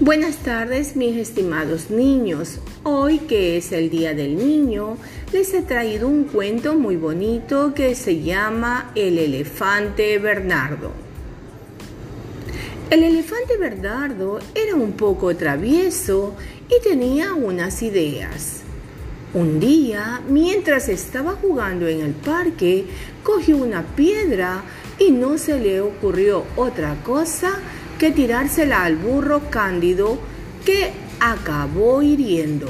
Buenas tardes mis estimados niños. Hoy que es el Día del Niño, les he traído un cuento muy bonito que se llama El elefante Bernardo. El elefante Bernardo era un poco travieso y tenía unas ideas. Un día, mientras estaba jugando en el parque, cogió una piedra y no se le ocurrió otra cosa que tirársela al burro cándido que acabó hiriendo.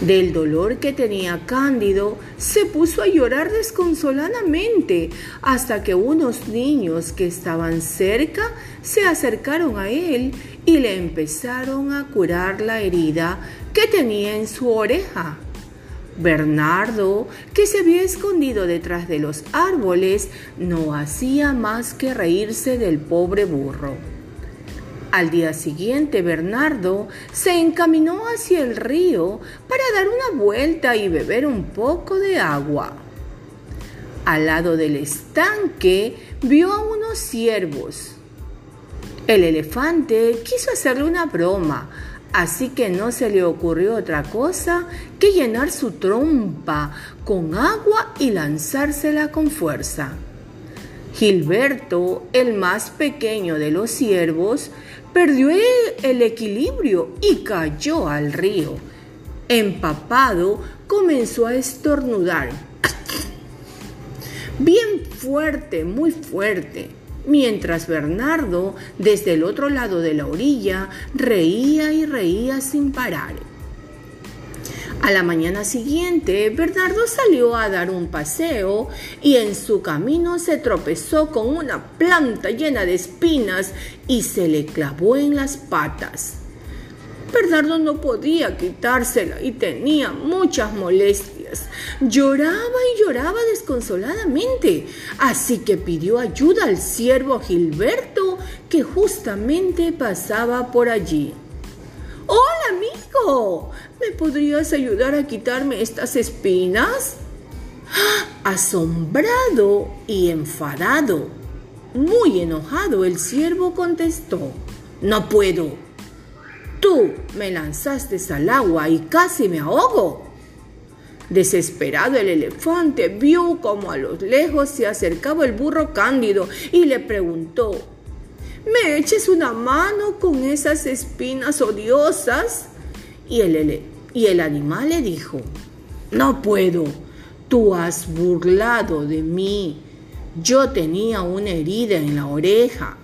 Del dolor que tenía Cándido, se puso a llorar desconsoladamente hasta que unos niños que estaban cerca se acercaron a él y le empezaron a curar la herida que tenía en su oreja. Bernardo, que se había escondido detrás de los árboles, no hacía más que reírse del pobre burro. Al día siguiente, Bernardo se encaminó hacia el río para dar una vuelta y beber un poco de agua. Al lado del estanque vio a unos ciervos. El elefante quiso hacerle una broma, Así que no se le ocurrió otra cosa que llenar su trompa con agua y lanzársela con fuerza. Gilberto, el más pequeño de los ciervos, perdió el equilibrio y cayó al río. Empapado, comenzó a estornudar. Bien fuerte, muy fuerte mientras Bernardo, desde el otro lado de la orilla, reía y reía sin parar. A la mañana siguiente, Bernardo salió a dar un paseo y en su camino se tropezó con una planta llena de espinas y se le clavó en las patas. Bernardo no podía quitársela y tenía muchas molestias. Lloraba y lloraba desconsoladamente, así que pidió ayuda al siervo Gilberto que justamente pasaba por allí. Hola, amigo, ¿me podrías ayudar a quitarme estas espinas? Asombrado y enfadado, muy enojado, el siervo contestó, no puedo. Tú me lanzaste al agua y casi me ahogo. Desesperado el elefante vio como a lo lejos se acercaba el burro cándido y le preguntó, ¿me eches una mano con esas espinas odiosas? Y el, y el animal le dijo, no puedo, tú has burlado de mí, yo tenía una herida en la oreja.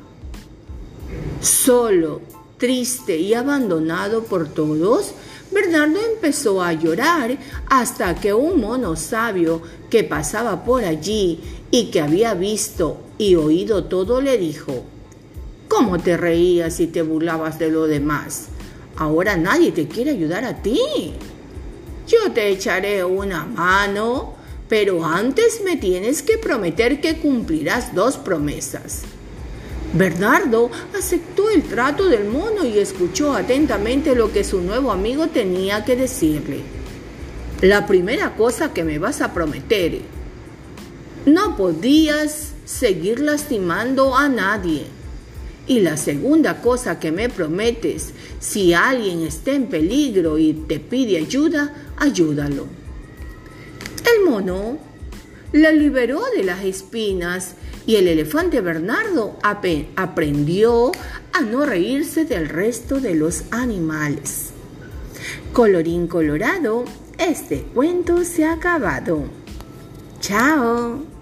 Solo Triste y abandonado por todos, Bernardo empezó a llorar hasta que un mono sabio que pasaba por allí y que había visto y oído todo le dijo, ¿Cómo te reías y te burlabas de lo demás? Ahora nadie te quiere ayudar a ti. Yo te echaré una mano, pero antes me tienes que prometer que cumplirás dos promesas. Bernardo aceptó el trato del mono y escuchó atentamente lo que su nuevo amigo tenía que decirle. La primera cosa que me vas a prometer, no podías seguir lastimando a nadie. Y la segunda cosa que me prometes, si alguien está en peligro y te pide ayuda, ayúdalo. El mono la liberó de las espinas y el elefante Bernardo aprendió a no reírse del resto de los animales. Colorín colorado, este cuento se ha acabado. Chao.